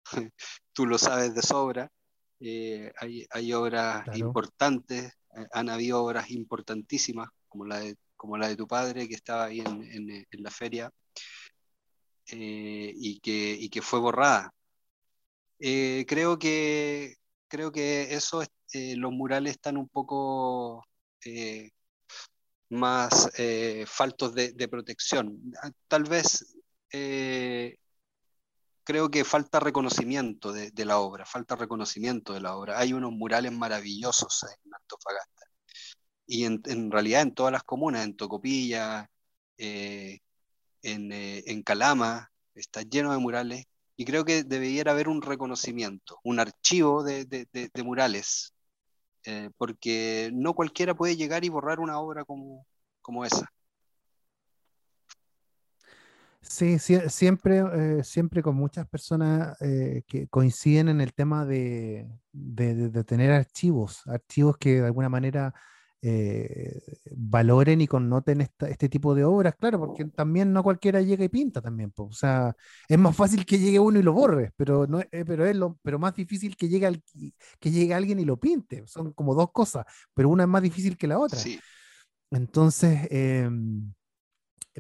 [LAUGHS] tú lo sabes de sobra, eh, hay, hay, obras importantes, eh, han habido obras importantísimas, como la de, como la de tu padre, que estaba ahí en, en, la feria, eh, y, que, y, que, fue borrada. creo, que, creo que eso, los murales están un poco más faltos de, de, protección. Tal vez creo que falta reconocimiento de, la obra, falta reconocimiento de la obra. Hay unos murales maravillosos en Antofagasta. Y en, realidad en todas las comunas, en Tocopilla, eh, eh, en, Calama, está lleno de murales. Y creo que debería haber un reconocimiento, un archivo de, murales, eh, porque no cualquiera puede llegar y borrar una obra como, como esa. Sí, siempre, eh, siempre con muchas personas eh, que coinciden en el tema de, tener archivos, archivos que de alguna manera eh, valoren y connoten este tipo de obras, claro, porque también no cualquiera llega y pinta también, o sea, es más fácil que llegue uno y lo borre, pero, no, pero es lo pero más difícil que llegue, que llegue alguien y lo pinte, son como dos cosas, pero una es más difícil que la otra. Entonces, em,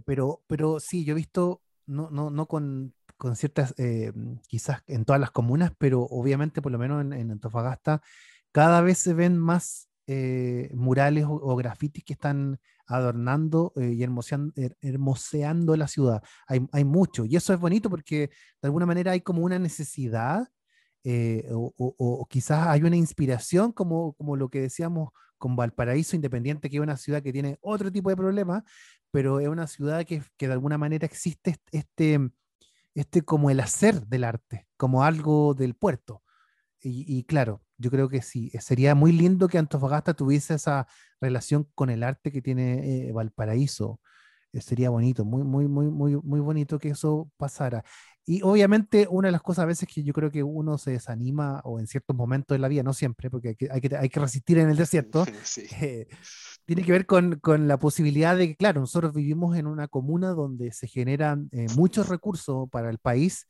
pero, pero sí, yo he visto, no, no, no con, con ciertas, eh, quizás en todas las comunas, pero obviamente por lo menos en, Antofagasta, cada vez se ven más eh, murales o, grafitis que están adornando y hermoseando, la ciudad. Hay, hay, mucho, y eso es bonito porque de alguna manera hay como una necesidad o, o, quizás hay una inspiración como, como lo que decíamos con Valparaíso, independiente que es una ciudad que tiene otro tipo de problemas, pero es una ciudad que, que de alguna manera existe este, este como el hacer del arte, como algo del puerto. Y, claro, yo creo que sí, sería muy lindo que Antofagasta tuviese esa relación con el arte que tiene eh, Valparaíso. Eh, sería bonito, muy, muy, muy, muy, muy bonito que eso pasara. Y obviamente una de las cosas a veces que yo creo que uno se desanima o en ciertos momentos de la vida, no siempre, porque hay que, hay que, hay que resistir en el desierto, [LAUGHS] eh, tiene que ver con, con, la posibilidad de que, claro, nosotros vivimos en una comuna donde se generan eh, muchos recursos para el país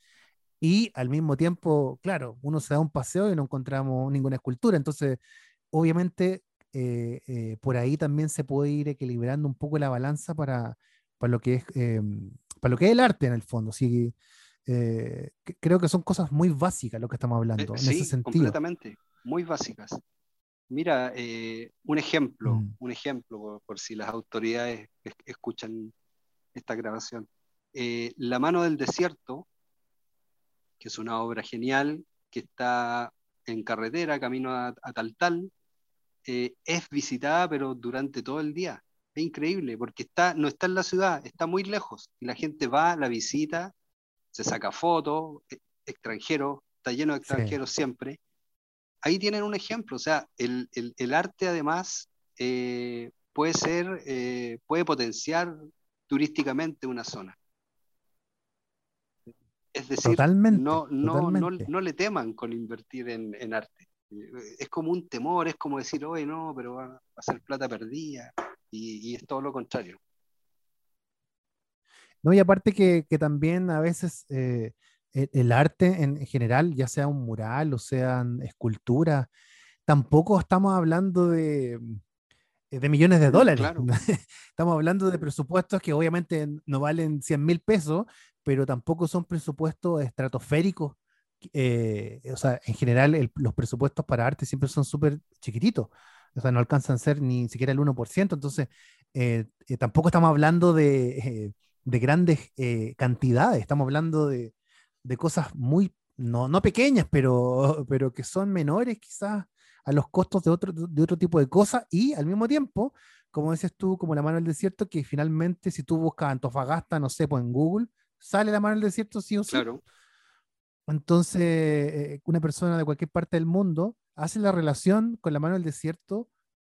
y al mismo tiempo, claro, uno se da un paseo y no encontramos ninguna escultura. Entonces, obviamente, eh, por ahí también se puede ir equilibrando un poco la balanza para, para, lo, que es, para lo que es el arte en el fondo. Sí, eh, creo que son cosas muy básicas lo que estamos hablando en ese sentido. Completamente, muy básicas. Mira, eh, un ejemplo, mm. un ejemplo por, si las autoridades escuchan esta grabación. Eh, la mano del desierto, que es una obra genial, que está en carretera, camino a, Tal Tal, es visitada pero durante todo el día. Es increíble porque está, no está en la ciudad, está muy lejos y la gente va, la visita se saca fotos, e, extranjeros, está lleno de extranjeros siempre. Ahí tienen un ejemplo, o sea, el, arte además eh, puede ser, eh, puede potenciar turísticamente una zona. Es decir, no, no, no, le teman con invertir en, arte. Es como un temor, es como decir, oye, no, pero va, a ser plata perdida. y es todo lo contrario. No, y aparte que, también a veces eh, e, el, arte en general, ya sea un mural o sean esculturas, tampoco estamos hablando de, eh, de millones de dólares. [LAUGHS] estamos hablando de presupuestos que obviamente no valen 100 mil pesos, pero tampoco son presupuestos estratosféricos. Eh, o sea, en general los presupuestos para arte siempre son súper chiquititos. O sea, no alcanzan a ser ni siquiera el 1%. Entonces, tampoco estamos hablando de de grandes eh, cantidades. Estamos hablando de, cosas muy, no, no pequeñas, pero, pero que son menores quizás a los costos de otro, de otro tipo de cosas y al mismo tiempo, como dices tú, como la mano del desierto, que finalmente si tú buscas Antofagasta, no sé, pues en Google, sale la mano del desierto sí o sí. Claro. Entonces, eh, una persona de cualquier parte del mundo hace la relación con la mano del desierto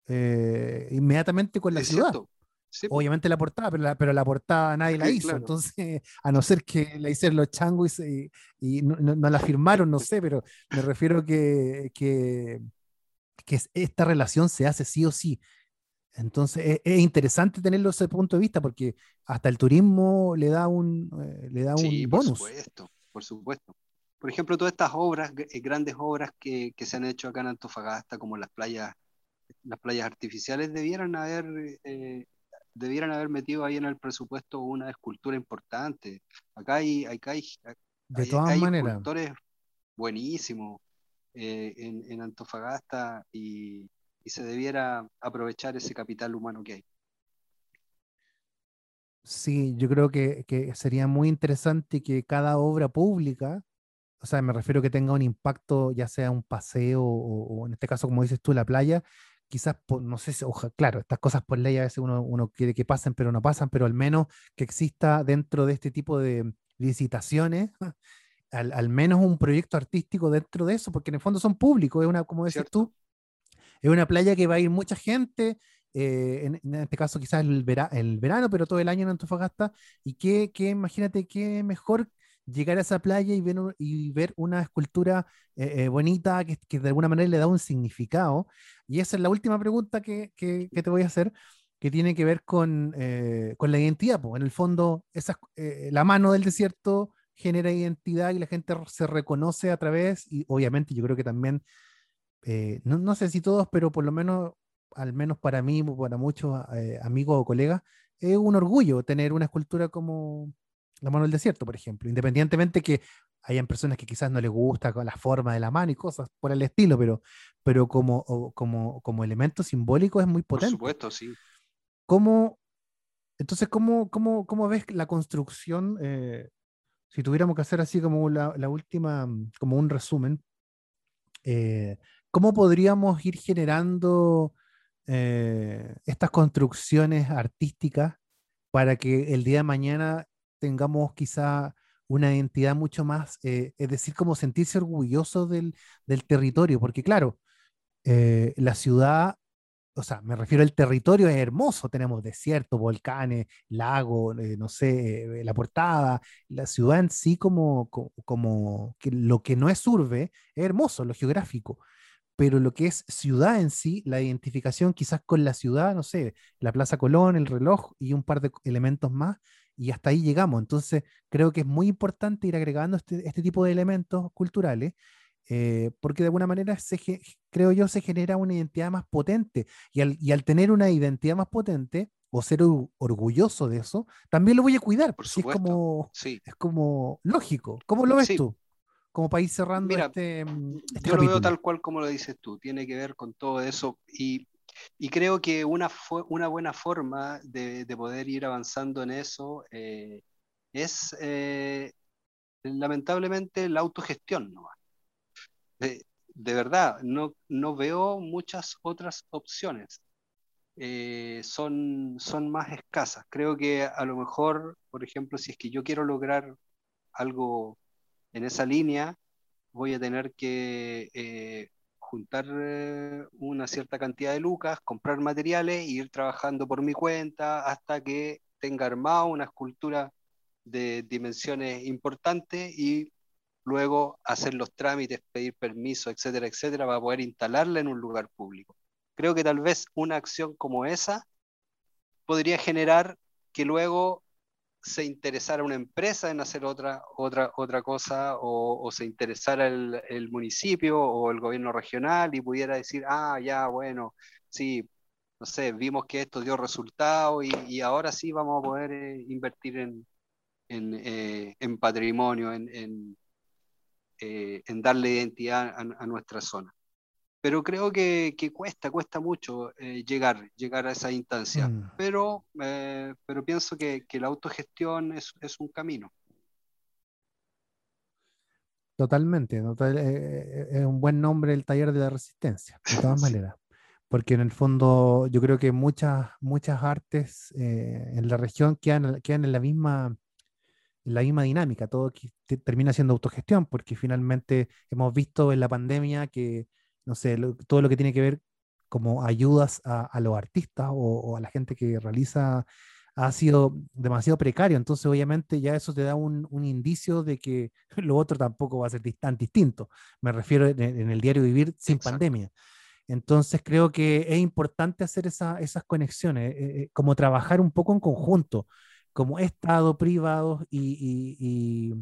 eh, inmediatamente con la ciudad. Obviamente la portada, pero la, pero la portada nadie la [LAUGHS] hizo. Entonces, [LAUGHS] a no ser que la hicieron los changos y, y no, no, la firmaron, no sé, pero me refiero que, que, que esta relación se hace sí o sí. Entonces, e, es, interesante tenerlo ese punto de vista porque hasta el turismo le da un, eh, le da un bonus. Por supuesto, por supuesto. Por ejemplo, todas estas obras, eh, grandes obras que, que se han hecho acá en Antofagasta, como las playas, las playas artificiales, debieran haber eh, debieran haber metido ahí en el presupuesto una escultura importante. Acá hay, acá hay, de todas maneras. escultores buenísimos eh, en, Antofagasta y, se debiera aprovechar ese capital humano que hay. Sí, yo creo que, sería muy interesante que cada obra pública, o sea, me refiero que tenga un impacto, ya sea un paseo o, en este caso, como dices tú, la playa, quizás, no sé, si, claro, estas cosas por ley a veces uno, uno quiere que pasen, pero no pasan, pero al menos que exista dentro de este tipo de licitaciones, [LAUGHS] al, menos un proyecto artístico dentro de eso, porque en el fondo son públicos, es una, como decías tú, es una playa que va a ir mucha gente, eh, en, este caso quizás el, el, verano, pero todo el año en Antofagasta, y que, que imagínate qué mejor llegar a esa playa y ver, una escultura eh, eh, bonita que, de alguna manera le da un significado. Y esa es la última pregunta que, te voy a hacer, que tiene que ver con, eh, con la identidad. Pues. En el fondo, esa, la mano del desierto genera identidad y la gente se reconoce a través, y obviamente yo creo que también, no, no, sé si todos, pero por lo menos, al menos para mí, para muchos amigos o colegas, es un orgullo tener una escultura como, la mano del desierto, por ejemplo, independientemente que hayan personas que quizás no les gusta la forma de la mano y cosas por el estilo, pero, pero como, como, como elemento simbólico es muy potente. Por supuesto, sí. ¿Cómo, entonces, ¿cómo, cómo, cómo ves la construcción? Eh, si tuviéramos que hacer así como la, la última, como un resumen, eh, ¿cómo podríamos ir generando eh, estas construcciones artísticas para que el día de mañana tengamos quizá una identidad mucho más, es decir, como sentirse orgulloso del, del territorio, porque claro, la ciudad o sea, me refiero al territorio, es hermoso, tenemos desierto, volcanes, lago, eh, no sé, eh, la portada, la ciudad en sí como, como, que lo que no es urbe, es hermoso, lo geográfico, pero lo que es ciudad en sí, la identificación quizás con la ciudad, no sé, la Plaza Colón, el reloj y un par de elementos más, y hasta ahí llegamos. Entonces, creo que es muy importante ir agregando este, este tipo de elementos culturales eh, porque de alguna manera se, creo yo se genera una identidad más potente y al, y al tener una identidad más potente o ser orgulloso de eso, también lo voy a cuidar, porque es como, es como lógico. ¿Cómo lo ves tú? Como país cerrando este, mm, este, Yo lo veo tal cual como lo dices tú, tiene que ver con todo eso y, y creo que una, una buena forma de, de, poder ir avanzando en eso eh, es eh, lamentablemente la autogestión ¿no? de, verdad, no, no, veo muchas otras opciones. Eh, son, son más escasas. Creo que a lo mejor, por ejemplo, si es que yo quiero lograr algo en esa línea, voy a tener que juntar eh, una cierta cantidad de lucas, comprar materiales e ir trabajando por mi cuenta hasta que tenga armado una escultura de dimensiones importantes y luego hacer los trámites, pedir permiso, etcétera, etcétera, para poder instalarla en un lugar público. Creo que tal vez una acción como esa podría generar que luego se interesara una empresa en hacer otra, otra, otra cosa o, se interesara el, el, municipio o el gobierno regional y pudiera decir, ah, ya, bueno, sí, no sé, vimos que esto dio resultado y, y ahora sí vamos a poder eh, invertir en, en, eh, en patrimonio, en, eh, en darle identidad a, nuestra zona. Pero creo que, cuesta, cuesta mucho eh, llegar, llegar a esa instancia. Mm. Pero, eh, pero pienso que, la autogestión es, un camino. Totalmente, es un buen nombre el taller de la resistencia, de todas [LAUGHS] maneras. Porque en el fondo yo creo que muchas, muchas artes en la región quedan, quedan en la misma, la misma dinámica, todo termina siendo autogestión, porque finalmente hemos visto en la pandemia que, no sé, todo lo que tiene que ver como ayudas a, los artistas o, a la gente que realiza ha sido demasiado precario, entonces obviamente ya eso te da un, indicio de que [LAUGHS] lo otro tampoco va a ser tan distinto. Me refiero en, el diario vivir sin pandemia. Entonces creo que es importante hacer esas conexiones, eh, eh, como trabajar un poco en conjunto como Estado, privados y,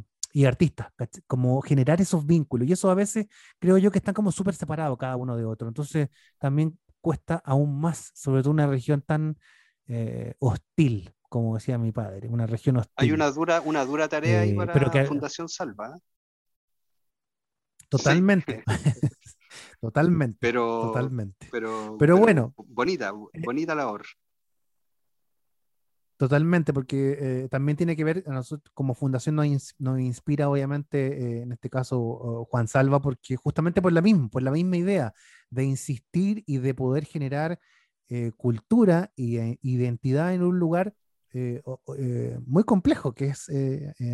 artistas, como generar esos vínculos. Y eso a veces creo yo que están como súper separados cada uno de otro. Entonces también cuesta aún más, sobre todo una región tan eh, hostil, como decía mi padre, una región hostil. Hay una dura, una dura tarea ahí eh, para la Fundación Salva. ¿eh? Totalmente. [LAUGHS] totalmente. Pero, totalmente. Pero, pero, bueno. Bonita, bonita labor. Totalmente, porque eh, también tiene que ver, a nosotros como fundación nos, inspira obviamente, eh, en este caso Juan Salva, porque justamente por la misma, por la misma idea de insistir y de poder generar eh, cultura e identidad en un lugar muy complejo, que es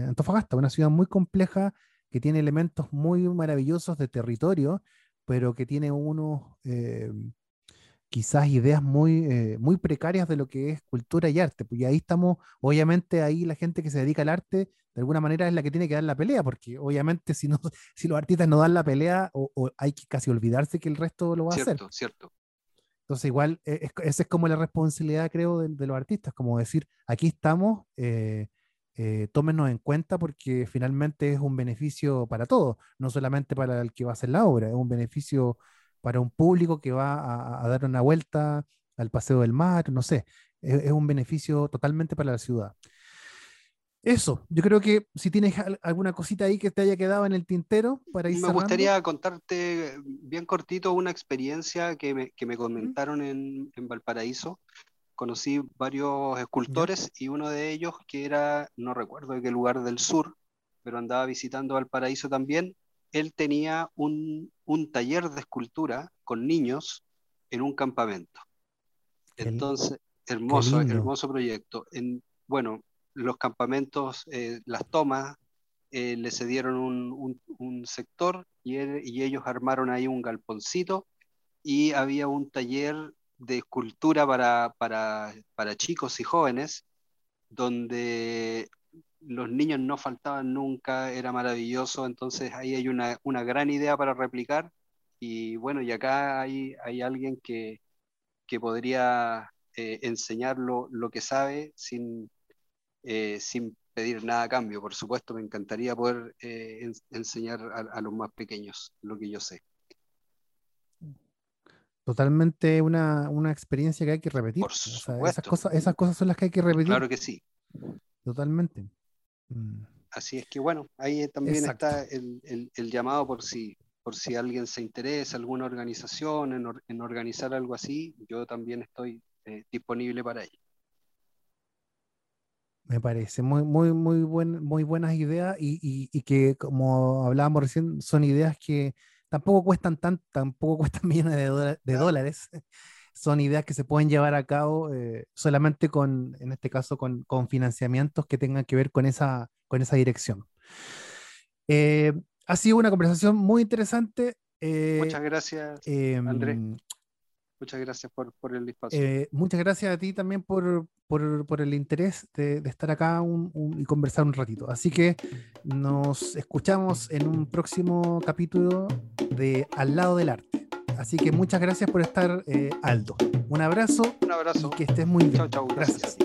Antofagasta, una ciudad muy compleja que tiene elementos muy maravillosos de territorio, pero que tiene unos quizás ideas muy, eh, muy precarias de lo que es cultura y arte. Pues, y ahí estamos, obviamente, ahí la gente que se dedica al arte, de alguna manera es la que tiene que dar la pelea, porque obviamente [LAUGHS] si, no, si los artistas no dan la pelea, o, hay que casi olvidarse que el resto lo va a hacer. Cierto, cierto. Entonces, igual, eh, esa es como la responsabilidad, creo, de, los artistas, como decir, aquí estamos, eh, eh, tómenos en cuenta porque finalmente es un beneficio para todos, no solamente para el que va a hacer la obra, es un beneficio para un público que va a, dar una vuelta al Paseo del Mar, no sé, es, un beneficio totalmente para la ciudad. Eso, yo creo que si tienes alguna cosita ahí que te haya quedado en el tintero para ir Me gustaría contarte bien cortito una experiencia que me, que me comentaron en, en, Valparaíso. conocí varios escultores y uno de ellos que era, no recuerdo de qué lugar del sur, pero andaba visitando Valparaíso también, él tenía un, un taller de escultura con niños en un campamento. Entonces, hermoso, hermoso proyecto. En, bueno, los campamentos, eh, las tomas, eh, le cedieron un, un, sector y, y, ellos armaron ahí un galponcito y había un taller de escultura para, para, para chicos y jóvenes donde los niños no faltaban nunca, era maravilloso, entonces ahí hay una, una gran idea para replicar y bueno, y acá hay, hay alguien que, que podría eh, enseñar lo, lo, que sabe sin, eh, sin pedir nada a cambio. Por supuesto, me encantaría poder eh, enseñar a, los más pequeños lo que yo sé. Totalmente una, una experiencia que hay que repetir. esas, cosas, esas cosas son las que hay que repetir. Claro que sí. Totalmente. Mm. Así es que bueno, ahí también está el, el, llamado por si, por si alguien se interesa, alguna organización en, en organizar algo así, yo también estoy eh, disponible para ello. Me parece muy, muy, muy, buen, muy buenas ideas y, y, que, como hablábamos recién, son ideas que tampoco cuestan tan, tampoco [LAUGHS] cuestan millones de, de dólares. Son ideas que se pueden llevar a cabo eh, solamente con, en este caso, con, con, financiamientos que tengan que ver con esa, con esa dirección. Eh, ha sido una conversación muy interesante. Muchas gracias, Andrés. Em, Muchas gracias por, por el espacio. Eh, muchas gracias a ti también por, por, por el interés de, de estar acá y conversar un ratito. Así que nos escuchamos en un próximo capítulo de Al lado del arte. Así que muchas gracias por estar, eh, Aldo. Un abrazo. Un abrazo. Y que estés muy bien. Chao, chao. gracias.